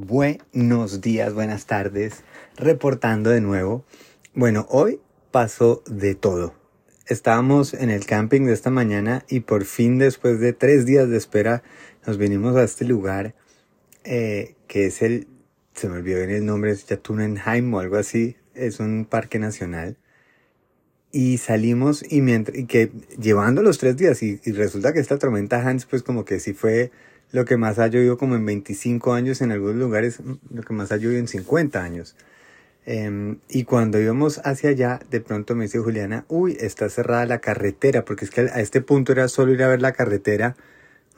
Buenos días, buenas tardes, reportando de nuevo. Bueno, hoy pasó de todo. Estábamos en el camping de esta mañana y por fin después de tres días de espera nos vinimos a este lugar eh, que es el, se me olvidó bien el nombre, es Yatunenheim o algo así, es un parque nacional. Y salimos y, mientras, y que llevando los tres días y, y resulta que esta tormenta Hans pues como que sí fue lo que más ha llovido como en 25 años, en algunos lugares lo que más ha llovido en 50 años. Um, y cuando íbamos hacia allá, de pronto me dice Juliana, uy, está cerrada la carretera, porque es que a este punto era solo ir a ver la carretera,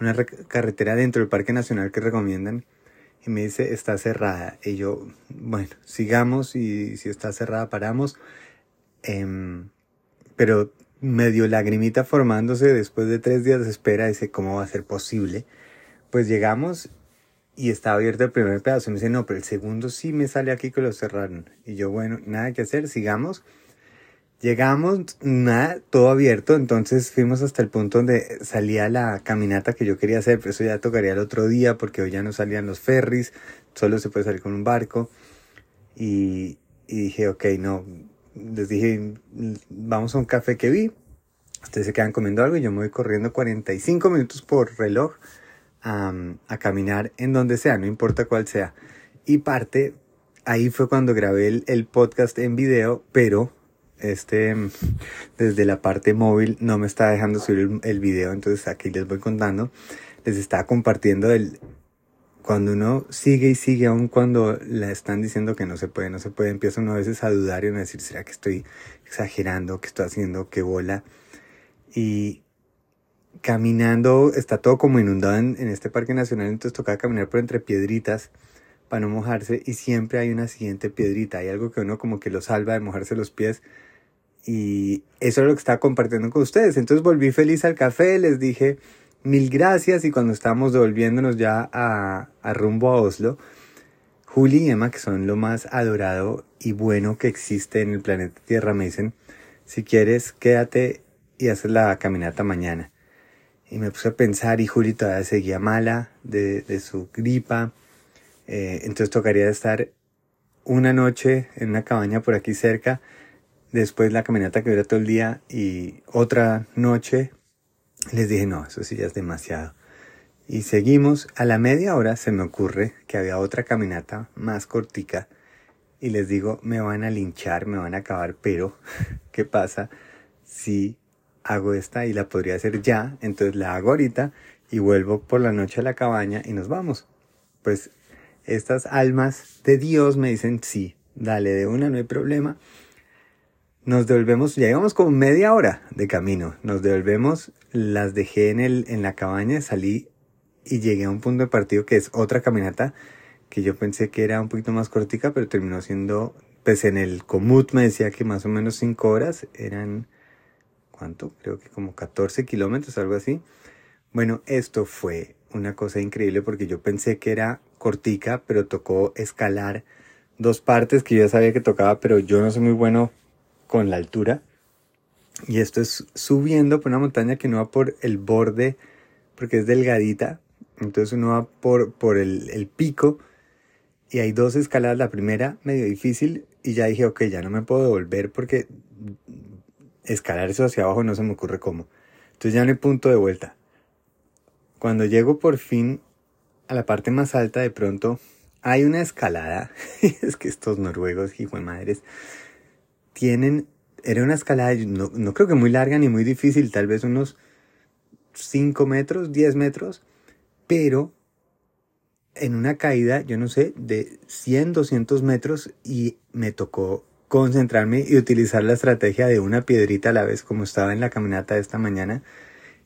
una carretera dentro del Parque Nacional que recomiendan. Y me dice, está cerrada. Y yo, bueno, sigamos y si está cerrada, paramos. Um, pero medio lagrimita formándose después de tres días de espera, dice, ¿cómo va a ser posible? Pues llegamos y estaba abierto el primer pedazo. Me dice, no, pero el segundo sí me sale aquí que lo cerraron. Y yo, bueno, nada que hacer, sigamos. Llegamos, nada, todo abierto, entonces fuimos hasta el punto donde salía la caminata que yo quería hacer, pero eso ya tocaría el otro día porque hoy ya no salían los ferries, solo se puede salir con un barco. Y, y dije, ok, no, les dije, vamos a un café que vi, ustedes se quedan comiendo algo y yo me voy corriendo 45 minutos por reloj a, a, caminar en donde sea, no importa cuál sea. Y parte, ahí fue cuando grabé el, el, podcast en video, pero este, desde la parte móvil no me está dejando subir el, el video, entonces aquí les voy contando. Les estaba compartiendo el, cuando uno sigue y sigue, aun cuando le están diciendo que no se puede, no se puede, empieza uno a veces a dudar y a decir, ¿será que estoy exagerando? ¿Qué estoy haciendo? ¿Qué bola? Y caminando, está todo como inundado en, en, este parque nacional, entonces tocaba caminar por entre piedritas para no mojarse y siempre hay una siguiente piedrita, hay algo que uno como que lo salva de mojarse los pies y eso es lo que estaba compartiendo con ustedes. Entonces volví feliz al café, les dije mil gracias y cuando estábamos devolviéndonos ya a, a rumbo a Oslo, Juli y Emma, que son lo más adorado y bueno que existe en el planeta Tierra, me dicen, si quieres quédate y haces la caminata mañana. Y me puse a pensar y Juli todavía seguía mala de, de su gripa. Eh, entonces tocaría estar una noche en una cabaña por aquí cerca. Después la caminata que dura todo el día y otra noche. Les dije, no, eso sí ya es demasiado. Y seguimos. A la media hora se me ocurre que había otra caminata más cortica. Y les digo, me van a linchar, me van a acabar, pero ¿qué pasa si hago esta y la podría hacer ya, entonces la hago ahorita y vuelvo por la noche a la cabaña y nos vamos. Pues estas almas de Dios me dicen, sí, dale de una, no hay problema. Nos devolvemos, ya llevamos como media hora de camino, nos devolvemos, las dejé en, el, en la cabaña, salí y llegué a un punto de partido que es otra caminata que yo pensé que era un poquito más cortica, pero terminó siendo, pues en el comut me decía que más o menos cinco horas eran ¿cuánto? Creo que como 14 kilómetros, algo así. Bueno, esto fue una cosa increíble porque yo pensé que era cortica, pero tocó escalar dos partes que yo ya sabía que tocaba, pero yo no soy muy bueno con la altura. Y esto es subiendo por una montaña que no va por el borde, porque es delgadita. Entonces uno va por, por el, el pico y hay dos escaladas. La primera medio difícil y ya dije, ok, ya no me puedo devolver porque escalar eso hacia abajo no se me ocurre cómo. Entonces ya no hay punto de vuelta. Cuando llego por fin a la parte más alta, de pronto hay una escalada. es que estos noruegos, hijo de madres, tienen. Era una escalada, no, no creo que muy larga ni muy difícil, tal vez unos 5 metros, 10 metros, pero en una caída, yo no sé, de 100, 200 metros y me tocó concentrarme y utilizar la estrategia de una piedrita a la vez, como estaba en la caminata de esta mañana,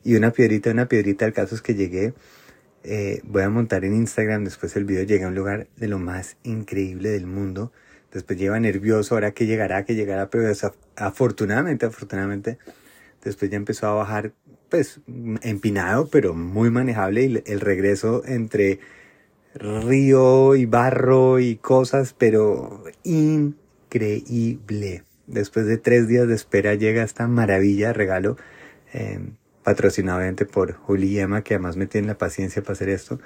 y una piedrita, una piedrita, el caso es que llegué, eh, voy a montar en Instagram después el video, llegué a un lugar de lo más increíble del mundo, después lleva nervioso, ahora que llegará, que llegará, pero afortunadamente, afortunadamente, después ya empezó a bajar, pues, empinado, pero muy manejable, y el regreso entre río y barro y cosas, pero increíble increíble. Después de tres días de espera llega esta maravilla, regalo, eh, patrocinado por Juli y Emma, que además me tienen la paciencia para hacer esto.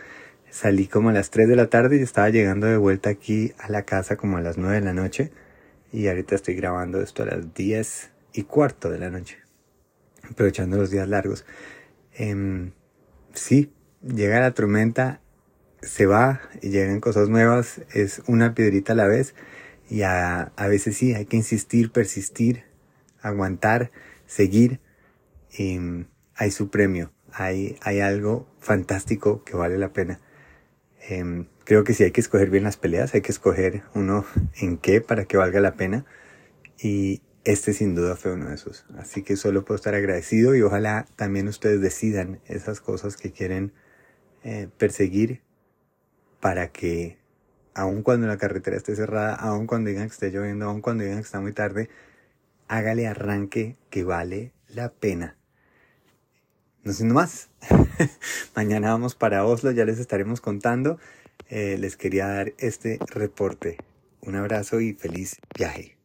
Salí como a las 3 de la tarde y estaba llegando de vuelta aquí a la casa como a las 9 de la noche. Y ahorita estoy grabando esto a las 10 y cuarto de la noche. Aprovechando los días largos. Eh, sí, llega la tormenta, se va y llegan cosas nuevas. Es una piedrita a la vez. Y a, a veces sí, hay que insistir, persistir, aguantar, seguir. Y hay su premio. Hay, hay algo fantástico que vale la pena. Eh, creo que sí hay que escoger bien las peleas, hay que escoger uno en qué para que valga la pena. Y este sin duda fue uno de esos. Así que solo puedo estar agradecido y ojalá también ustedes decidan esas cosas que quieren eh, perseguir para que aun cuando la carretera esté cerrada, aun cuando digan que esté lloviendo, aun cuando digan que está muy tarde, hágale arranque que vale la pena. No siendo más. Mañana vamos para Oslo, ya les estaremos contando. Eh, les quería dar este reporte. Un abrazo y feliz viaje.